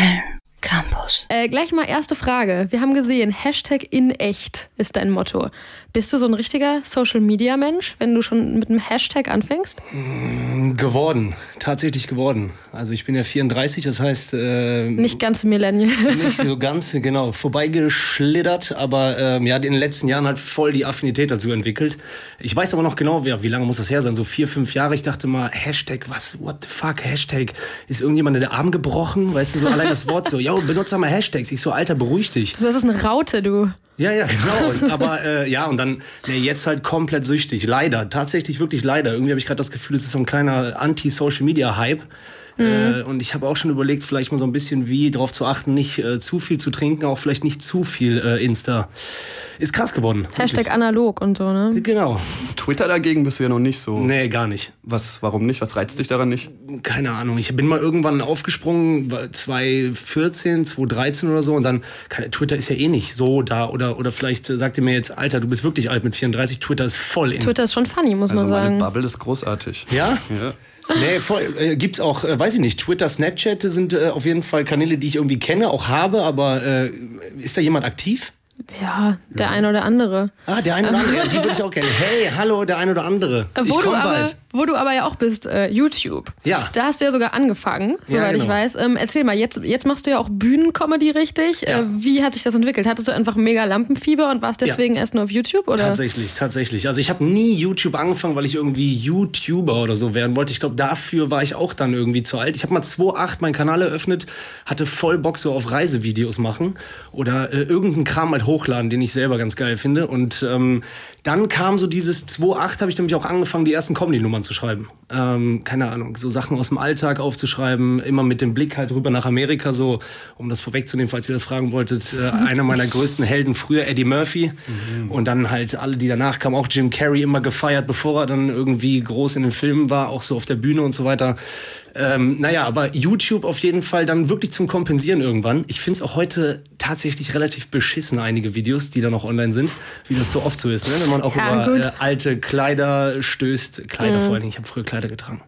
there. Äh, gleich mal erste Frage. Wir haben gesehen, Hashtag in echt ist dein Motto. Bist du so ein richtiger Social-Media-Mensch, wenn du schon mit einem Hashtag anfängst? Geworden, tatsächlich geworden. Also ich bin ja 34, das heißt... Äh, Nicht ganz Millennial. nicht so ganz, genau, vorbeigeschlittert, aber ähm, ja, in den letzten Jahren halt voll die Affinität dazu entwickelt. Ich weiß aber noch genau, wie, wie lange muss das her sein? So vier, fünf Jahre. Ich dachte mal, Hashtag, was, what the fuck, Hashtag? Ist irgendjemand der Arm gebrochen? Weißt du, so allein das Wort so, yo, benutze mal Hashtags. Ich so, Alter, beruhig dich. So, das ist eine Raute, du. Ja, ja, genau. Und, aber äh, ja, und dann nee, jetzt halt komplett süchtig. Leider, tatsächlich wirklich leider. Irgendwie habe ich gerade das Gefühl, es ist so ein kleiner Anti-Social-Media-Hype. Äh, und ich habe auch schon überlegt, vielleicht mal so ein bisschen wie darauf zu achten, nicht äh, zu viel zu trinken, auch vielleicht nicht zu viel äh, Insta. Ist krass geworden. Hashtag analog und so, ne? wirklich. Genau. Twitter dagegen bist du ja noch nicht so. Nee, gar nicht. Was, warum nicht? Was reizt dich daran nicht? Keine Ahnung. Ich bin mal irgendwann aufgesprungen, war 2014, 2013 oder so. Und dann, keine, Twitter ist ja eh nicht so da. Oder, oder vielleicht äh, sagt ihr mir jetzt, Alter, du bist wirklich alt mit 34. Twitter ist voll in. Twitter ist schon funny, muss Also man meine sagen. Bubble ist großartig. Ja? Ja. Nee, voll. Äh, gibt's auch, äh, weiß ich nicht, Twitter, Snapchat sind äh, auf jeden Fall Kanäle, die ich irgendwie kenne, auch habe, aber äh, ist da jemand aktiv? Ja, der eine oder andere. Ah, der eine oder andere, ja, die würde ich auch kennen. Hey, hallo, der eine oder andere. Ich Äh, Wo du, komm aber, bald. wo du aber ja auch bist, äh, YouTube. Ja. Da hast du ja sogar angefangen, soweit ich genau. weiß. Ähm, erzähl mal, jetzt, jetzt machst du ja auch Bühnencomedy richtig. Ja. Äh, wie hat sich das entwickelt? Hattest du einfach mega Lampenfieber und warst Ja. deswegen erst nur auf YouTube? Oder? Tatsächlich, tatsächlich. Also ich habe nie YouTube angefangen, weil ich irgendwie YouTuber oder so werden wollte. Ich glaube, dafür war ich auch dann irgendwie zu alt. Ich habe mal 2.8 meinen Kanal eröffnet, hatte voll Bock so auf Reisevideos machen oder äh, irgendeinen Kram halt hochladen, den ich selber ganz geil finde. Und ähm, dann kam so dieses 2.8, habe ich nämlich auch angefangen, die ersten Comedy-Nummern zu schreiben. Ähm, keine Ahnung, so Sachen aus dem Alltag aufzuschreiben, immer mit dem Blick halt rüber nach Amerika, so, um das vorwegzunehmen, falls ihr das fragen wolltet, äh, einer meiner größten Helden früher, Eddie Murphy. Und dann halt alle, die danach kamen, auch Jim Carrey immer gefeiert, bevor er dann irgendwie groß in den Filmen war, auch so auf der Bühne und so weiter. Ähm, naja, aber YouTube auf jeden Fall dann wirklich zum Kompensieren irgendwann. Ich finde es auch heute tatsächlich relativ beschissen, einige Videos, die da noch online sind, wie das so oft so ist, ne? Wenn man auch Ja, über gut. äh, alte Kleider stößt. Kleider vor allen Dingen, ich habe früher Kleider getragen.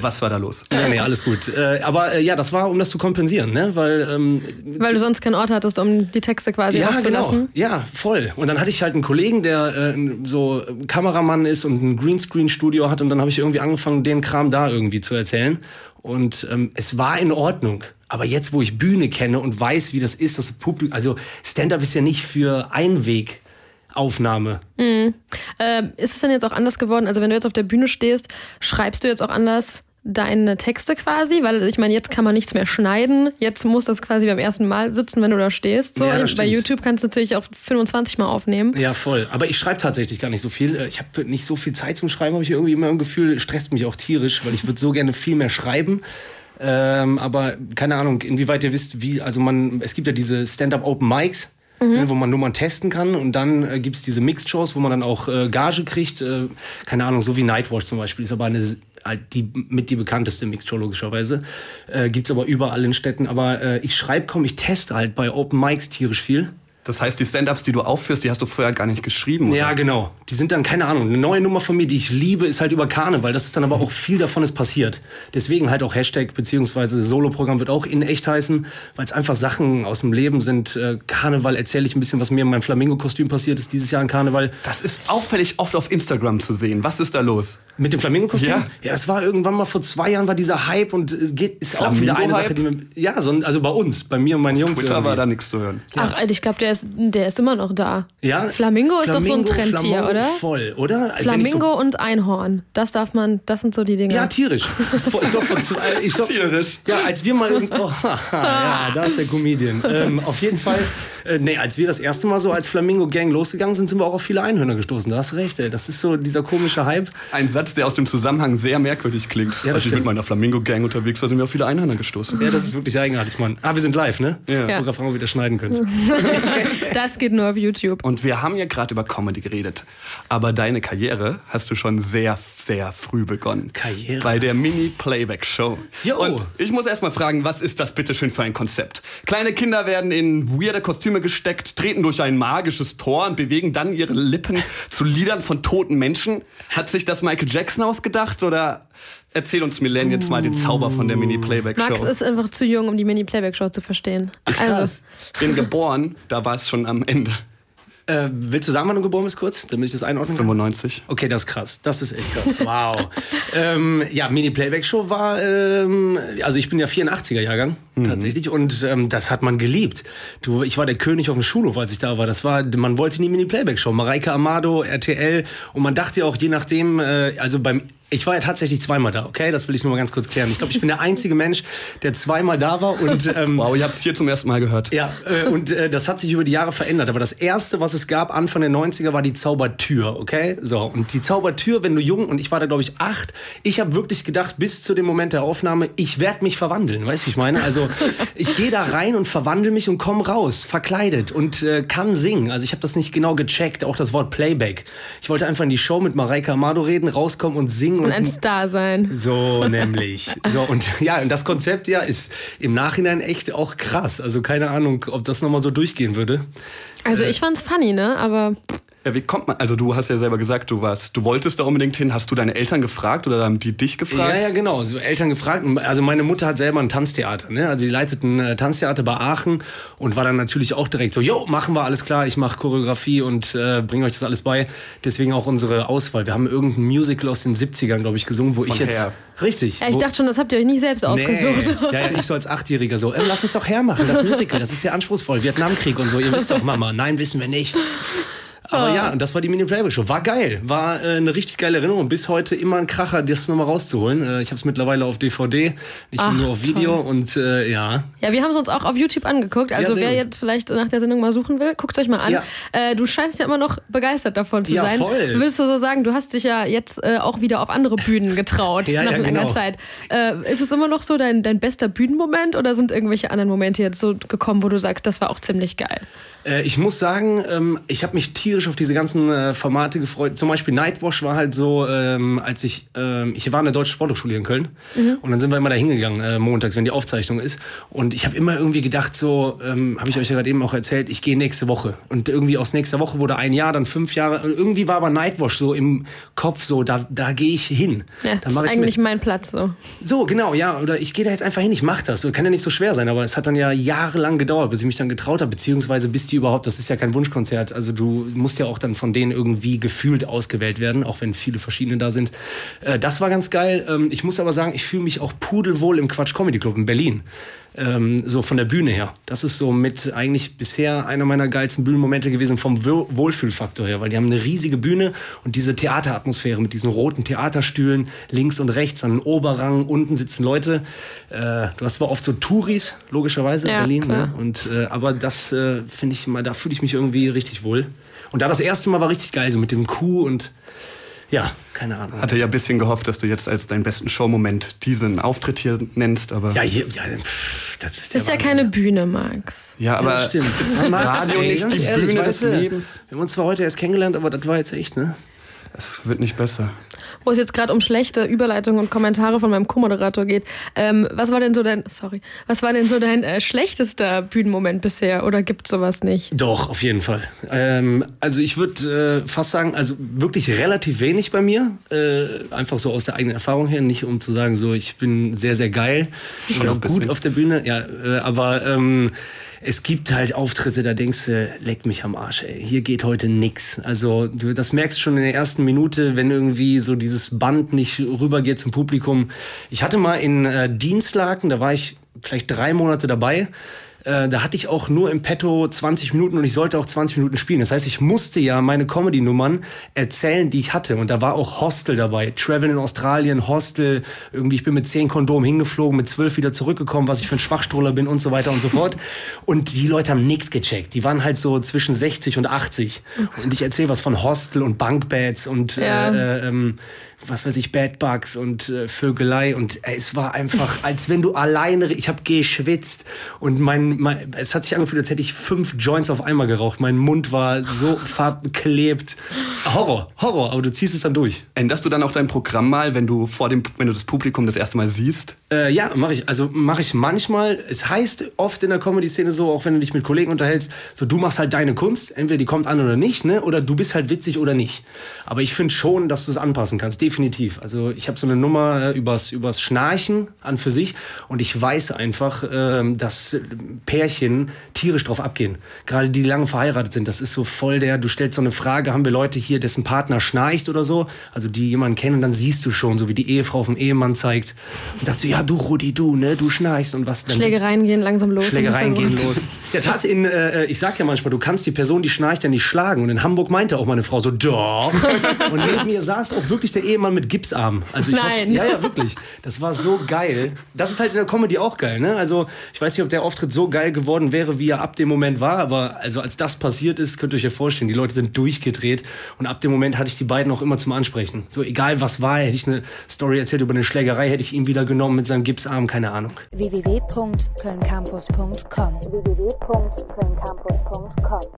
Was war da los? Nee, nee, alles gut. Äh, aber äh, ja, das war, um das zu kompensieren, ne? weil ähm, Weil du sonst keinen Ort hattest, um die Texte quasi ja, genau. auszulassen. Ja, voll. Und dann hatte ich halt einen Kollegen, der äh, so Kameramann ist und ein Greenscreen-Studio hat. Und dann habe ich irgendwie angefangen, den Kram da irgendwie zu erzählen. Und ähm, es war in Ordnung. Aber jetzt, wo ich Bühne kenne und weiß, wie das ist, das Publikum, also Stand-up ist ja nicht für Einwegaufnahme. Ähm, ist es denn jetzt auch anders geworden? Also wenn du jetzt auf der Bühne stehst, schreibst du jetzt auch anders deine Texte quasi? Weil ich meine, jetzt kann man nichts mehr schneiden. Jetzt muss das quasi beim ersten Mal sitzen, wenn du da stehst. So, Ja, bei stimmt. YouTube kannst du natürlich auch 25 Mal aufnehmen. Ja, voll. Aber ich schreibe tatsächlich gar nicht so viel. Äh, Ich habe nicht so viel Zeit zum Schreiben, habe ich irgendwie immer ein Gefühl, stresst mich auch tierisch, weil ich würde so gerne viel mehr schreiben. Ähm, aber keine Ahnung, inwieweit ihr wisst, wie, also man, es gibt ja diese Stand-up Open Mics. Ne, wo man Nummern testen kann und dann äh, gibt's diese Mixed-Shows, wo man dann auch äh, Gage kriegt. Äh, keine Ahnung, so wie Nightwatch zum Beispiel, ist aber eine halt die mit die bekannteste Mixed-Show logischerweise. Äh, gibt's aber überall in Städten. Aber äh, ich schreibe kaum, ich teste halt bei Open Mics tierisch viel. Das heißt, die Stand-Ups, die du aufführst, die hast du vorher gar nicht geschrieben. Oder? Ja, genau. Die sind dann, keine Ahnung, eine neue Nummer von mir, die ich liebe, ist halt über Karneval. Das ist dann aber auch viel davon ist passiert. Deswegen halt auch Hashtag beziehungsweise Solo-Programm wird auch in echt heißen, weil es einfach Sachen aus dem Leben sind. Äh, Karneval erzähle ich ein bisschen, was mir in meinem Flamingo-Kostüm passiert ist dieses Jahr an Karneval. Das ist auffällig oft auf Instagram zu sehen. Was ist da los? Mit dem Flamingo-Kostüm? Ja. ja, es war irgendwann mal vor zwei Jahren war dieser Hype und es geht, ist auch wieder eine Sache, die mir, ja, so, ein- also bei uns, bei mir und meinen Jungs. Twitter irgendwie. war da nichts zu hören. Ach, Alter, ich glaube, der ist, der ist immer noch da. Ja? Flamingo ist doch so ein Flamingo, Trendtier, Flamingo oder? Voll, oder? Also ich so- Flamingo und Einhorn. Das darf man, das sind so die Dinge. Ja, tierisch. Ich zwei- ich glaub, Tierisch. Ja, als wir mal oh, ja, da ist der Comedian. Ähm, auf jeden Fall, äh, nee, als wir das erste Mal so als Flamingo Gang losgegangen sind, sind wir auch auf viele Einhörner gestoßen. Da hast du recht, ey. Das ist so dieser komische Hype. Ein Satz, der aus dem Zusammenhang sehr merkwürdig klingt. Ja, das Als ich mit meiner Flamingo-Gang unterwegs war, sind wir auf viele Einhörner gestoßen. Ja, das ist wirklich eigenartig, Mann. Ah, wir sind live, ne? Ja. Ja. Wo Refrain wieder schneiden könnt. Das geht nur auf YouTube. Und wir haben ja gerade über Comedy geredet. Aber deine Karriere hast du schon sehr, sehr früh begonnen. Karriere? Bei der Mini-Playback-Show. Jo. Und ich muss erst mal fragen, was ist das bitte schön für ein Konzept? Kleine Kinder werden in weirde Kostüme gesteckt, treten durch ein magisches Tor und bewegen dann ihre Lippen zu Liedern von toten Menschen. Hat sich das Michael Jackson ausgedacht oder Erzähl uns Millennials mal den Zauber von der Mini-Playback-Show. Max ist einfach zu jung, um die Mini-Playback-Show zu verstehen. Ist Also, krass. Bin geboren, da war es schon am Ende. Äh, willst du sagen, wann du geboren bist, kurz, damit ich das einordnen kann? 95. Okay, das ist krass. Das ist echt krass. Wow. ähm, ja, Mini-Playback-Show war, ähm, also ich bin ja 84er-Jahrgang tatsächlich und ähm, das hat man geliebt. Du, ich war der König auf dem Schulhof, als ich da war. Das war, man wollte die Mini-Playback-Show. Mareike Amado, RTL und man dachte ja auch, je nachdem, äh, also beim ich war ja tatsächlich zweimal da, okay? Das will ich nur mal ganz kurz klären. Ich glaube, ich bin der einzige Mensch, der zweimal da war und ähm, Wow, ihr habt es hier zum ersten Mal gehört. ja, äh, und äh, das hat sich über die Jahre verändert. Aber das erste, was es gab, Anfang der 90er, war die Zaubertür, okay? So, und die Zaubertür, wenn du jung, und ich war da, glaube ich, acht, ich habe wirklich gedacht, bis zu dem Moment der Aufnahme, ich werde mich verwandeln, weißt du, wie ich meine? Also, ich gehe da rein und verwandle mich und komme raus, verkleidet und äh, kann singen. Also, ich habe das nicht genau gecheckt, auch das Wort Playback. Ich wollte einfach in die Show mit Mareike Amado reden, rauskommen und singen. Und ein Star sein. So nämlich. So und ja, und das Konzept ja ist im Nachhinein echt auch krass. Also keine Ahnung, ob das nochmal so durchgehen würde. Also ich fand's funny, ne? Aber Ja, wie kommt man? Also du hast ja selber gesagt, du warst, du wolltest da unbedingt hin. Hast du deine Eltern gefragt oder haben die dich gefragt? Ja, ja, genau. So Eltern gefragt. Also meine Mutter hat selber ein Tanztheater. Ne? Also die leitet ein äh, Tanztheater bei Aachen und war dann natürlich auch direkt so, jo, machen wir alles klar. Ich mache Choreografie und äh, bringe euch das alles bei. Deswegen auch unsere Auswahl. Wir haben irgendein Musical aus den 70ern, glaube ich, gesungen, wo ich jetzt Hair. richtig. ja, ich wo, dachte schon, das habt ihr euch nicht selbst ausgesucht. Nee. Ja, ja, ich so als Achtjähriger so, ähm, lass uns doch hermachen, das Musical, das ist ja anspruchsvoll, Vietnamkrieg und so, ihr wisst doch, Mama. Nein, wissen wir nicht. Aber ja, und das war die Mini-Playback-Show. War geil. War äh, eine richtig geile Erinnerung. Bis heute immer ein Kracher, das nochmal rauszuholen. Äh, ich habe es mittlerweile auf DVD, nicht Ach, nur auf Video. Und äh, ja, Ja, wir haben es uns auch auf YouTube angeguckt. Also sehr wer gut. jetzt vielleicht nach der Sendung mal suchen will, guckt euch mal an. Ja. Äh, du scheinst ja immer noch begeistert davon zu Ja, sein. voll. Würdest du so sagen, du hast dich ja jetzt äh, auch wieder auf andere Bühnen getraut Ja, nach ja, langer genau. Zeit. Äh, ist es immer noch so dein, dein bester Bühnenmoment oder sind irgendwelche anderen Momente jetzt so gekommen, wo du sagst, das war auch ziemlich geil? Ich muss sagen, ähm, ich habe mich tierisch auf diese ganzen äh, Formate gefreut. Zum Beispiel Nightwash war halt so, ähm, als ich, ähm, ich war in der Deutschen Sporthochschule in Köln und dann sind wir immer da hingegangen, äh, montags, wenn die Aufzeichnung ist. Und ich habe immer irgendwie gedacht, so, ähm, habe ich euch ja gerade eben auch erzählt, ich gehe nächste Woche. Und irgendwie aus nächster Woche wurde ein Jahr, dann fünf Jahre. Und irgendwie war aber Nightwash so im Kopf so, da, da gehe ich hin. Ja, da das ist ich eigentlich mit. mein Platz so. So, genau, ja. Oder ich gehe da jetzt einfach hin, ich mache das. So, kann ja nicht so schwer sein, aber es hat dann ja jahrelang gedauert, bis ich mich dann getraut habe, beziehungsweise bis die überhaupt, das ist ja kein Wunschkonzert. Also du musst ja auch dann von denen irgendwie gefühlt ausgewählt werden, auch wenn viele verschiedene da sind. Äh, das war ganz geil. Ähm, ich muss aber sagen, ich fühle mich auch pudelwohl im Quatsch Comedy Club in Berlin. Ähm, so von der Bühne her. Das ist so mit eigentlich bisher einer meiner geilsten Bühnenmomente gewesen vom Wo- Wohlfühlfaktor her, weil die haben eine riesige Bühne und diese Theateratmosphäre mit diesen roten Theaterstühlen links und rechts an den Oberrang, unten sitzen Leute. Äh, du hast zwar oft so Touris, logischerweise in Ja, Berlin, klar. ne? und, äh, aber das äh, finde ich immer, da fühle ich mich irgendwie richtig wohl. Und da das erste Mal war richtig geil, so mit dem Kuh und ja, keine Ahnung. Hatte ja ein bisschen gehofft, dass du jetzt als deinen besten Showmoment diesen Auftritt hier nennst, aber. ja, hier, ja, pff, das ist ist ja keine Bühne, Max. Ja, aber ja, stimmt. ist Max, Radio ey, nicht die ehrlich, Bühne des Lebens? Wir haben uns zwar heute erst kennengelernt, aber das war jetzt echt, ne? Es wird nicht besser. Wo es jetzt gerade um schlechte Überleitungen und Kommentare von meinem Co-Moderator geht. Ähm, was war denn so dein, sorry, was war denn so dein äh, schlechtester Bühnenmoment bisher oder gibt sowas nicht? Doch, auf jeden Fall. Ähm, also ich würde äh, fast sagen, also wirklich relativ wenig bei mir. Äh, einfach so aus der eigenen Erfahrung her, nicht um zu sagen, so ich bin sehr, sehr geil oder ein bisschen. gut auf der Bühne. Ja, äh, aber ähm, es gibt halt Auftritte, da denkst du, leck mich am Arsch, ey. Hier geht heute nix. Also du, das merkst schon in der ersten Minute, wenn irgendwie so dieses Band nicht rübergeht zum Publikum. Ich hatte mal in äh, Dienstlaken, da war ich vielleicht drei Monate dabei. Äh, da hatte ich auch nur im Petto 20 Minuten und ich sollte auch 20 Minuten spielen. Das heißt, ich musste ja meine Comedy-Nummern erzählen, die ich hatte. Und da war auch Hostel dabei. Travel in Australien, Hostel. Irgendwie, ich bin mit 10 Kondomen hingeflogen, mit 12 wieder zurückgekommen, was ich für ein Schwachstroller bin und so weiter und so fort. Und die Leute haben nichts gecheckt. Die waren halt so zwischen 60 und 80. Und ich erzähle was von Hostel und Bankbeds und Ja. äh, ähm, was weiß ich, Badbugs und äh, Vögelei und ey, es war einfach, als wenn du alleine, ich habe geschwitzt und mein, mein, es hat sich angefühlt, als hätte ich fünf Joints auf einmal geraucht. Mein Mund war so verklebt. Horror, Horror, aber du ziehst es dann durch. Änderst du dann auch dein Programm mal, wenn du vor dem, wenn du das Publikum das erste Mal siehst? Äh, ja, mache ich. Also mache ich manchmal. Es heißt oft in der Comedy-Szene so, auch wenn du dich mit Kollegen unterhältst, so du machst halt deine Kunst, entweder die kommt an oder nicht, ne? Oder du bist halt witzig oder nicht. Aber ich finde schon, dass du es anpassen kannst, definitiv. Definitiv. Also ich habe so eine Nummer äh, übers, übers Schnarchen an für sich und ich weiß einfach, ähm, dass Pärchen tierisch drauf abgehen. Gerade die, die lange verheiratet sind, das ist so voll der, du stellst so eine Frage, haben wir Leute hier, dessen Partner schnarcht oder so, also die jemanden kennen, dann siehst du schon, so wie die Ehefrau vom Ehemann zeigt und sagt so, ja du Rudi, du, ne, du schnarchst und was. Dann Schlägereien gehen langsam los. Schlägereien gehen los. Ja, tatsächlich, äh, ich sag ja manchmal, du kannst die Person, die schnarcht, ja nicht schlagen und in Hamburg meinte auch meine Frau so, doch. Und neben mir saß auch wirklich der Ehemann mit Gipsarm. Also ich Nein. Hoffe, ja, ja, wirklich. Das war so geil. Das ist halt in der Comedy auch geil, ne? Also ich weiß nicht, ob der Auftritt so geil geworden wäre, wie er ab dem Moment war, aber also als das passiert ist, könnt ihr euch ja vorstellen, die Leute sind durchgedreht und ab dem Moment hatte ich die beiden auch immer zum Ansprechen. So egal was war, hätte ich eine Story erzählt über eine Schlägerei, hätte ich ihn wieder genommen mit seinem Gipsarm, keine Ahnung. www.kölncampus.com www